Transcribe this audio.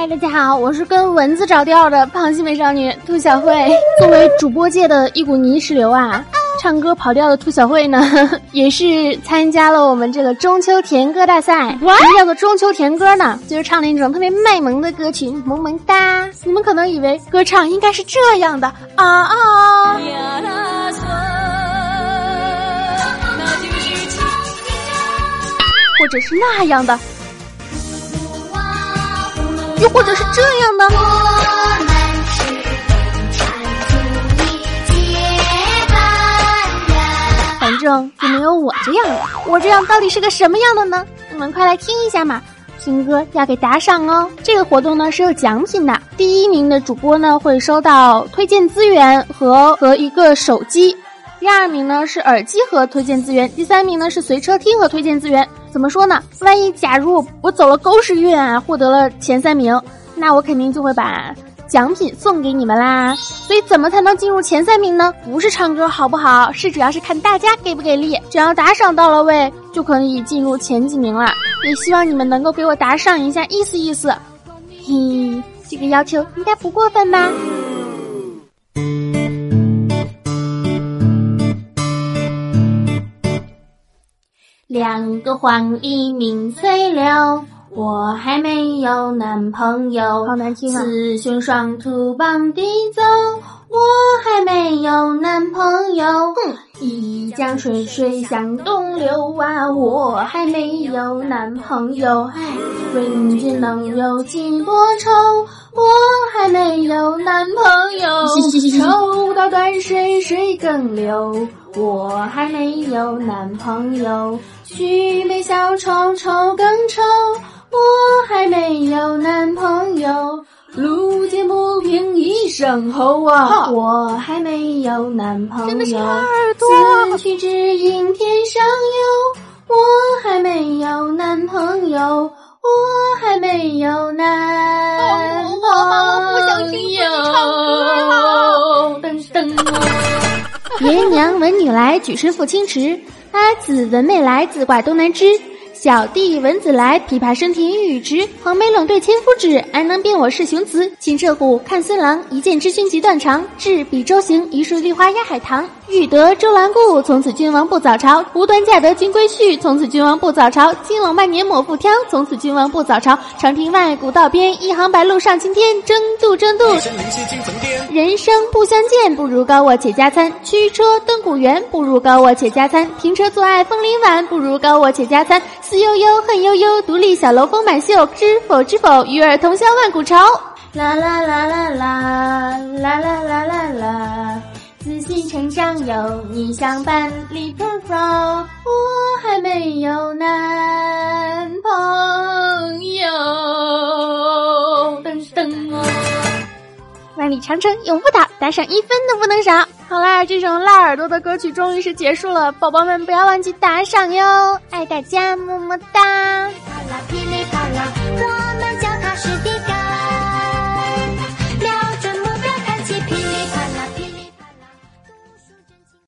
嗨，大家好，我是跟蚊子找调的螃蟹美少女兔小慧。作为主播界的一股泥石流啊，唱歌跑调的兔小慧呢，也是参加了我们这个中秋甜歌大赛。什么叫做中秋甜歌呢？就是唱那种特别卖萌的歌曲，萌萌哒。你们可能以为歌唱应该是这样的啊啊。或者是那样的，又或者是这样的。反正就没有我这样的。我这样到底是个什么样的呢？你们快来听一下嘛！听歌要给打赏哦。这个活动呢是有奖品的，第一名的主播呢会收到推荐资源和和一个手机。第二名呢是耳机和推荐资源，第三名呢是随车听和推荐资源。怎么说呢？万一假如我走了狗屎运啊，获得了前三名，那我肯定就会把奖品送给你们啦。所以怎么才能进入前三名呢？不是唱歌好不好，是主要是看大家给不给力。只要打赏到了位，就可以进入前几名了。也希望你们能够给我打赏一下，意思意思。嘿，这个要求应该不过分吧？两个黄鹂鸣翠柳，我还没有男朋友。好难听啊！雌雄双兔傍地走，我江水水向东流啊，我还没有男朋友。唉，问君能有几多愁？我还没有男朋友。抽到断水水更流，我还没有男朋友。举杯消愁愁更愁，我还没有男朋友。路见不平一声吼啊，我还没有男朋友。思绪只应天上有，我还没有男朋友，我还没有男朋友。噔噔，爷娘闻女来，举身赴清池。阿姊闻妹来，自挂东南枝。小弟闻姊来，琵琶声停欲语迟。黄梅冷对千夫指，安能辨我是雄雌？青彻虎，看孙郎，一见知君即断肠。至彼舟行，一树梨花压海棠。欲得周郎顾，从此君王不早朝。无端嫁得金龟婿，从此君王不早朝。金冷万年抹复挑，从此君王不早朝。长亭外，古道边，一行白鹭上青天。争渡，争渡。人生不相见，不如高卧且加餐。驱车登古原，不如高卧且加餐。停车坐爱枫林晚，不如高卧且加餐。思悠悠，恨悠悠，独立小楼风满袖。知否，知否，与尔同销万古愁。啦啦啦啦啦，啦啦啦啦啦。自信成长有你相伴，Li Pro，万里长城永不倒，打赏一分都不能少。好啦，这首辣耳朵的歌曲终于是结束了，宝宝们不要忘记打赏哟，爱大家，么么哒。噼里啪啦，我们。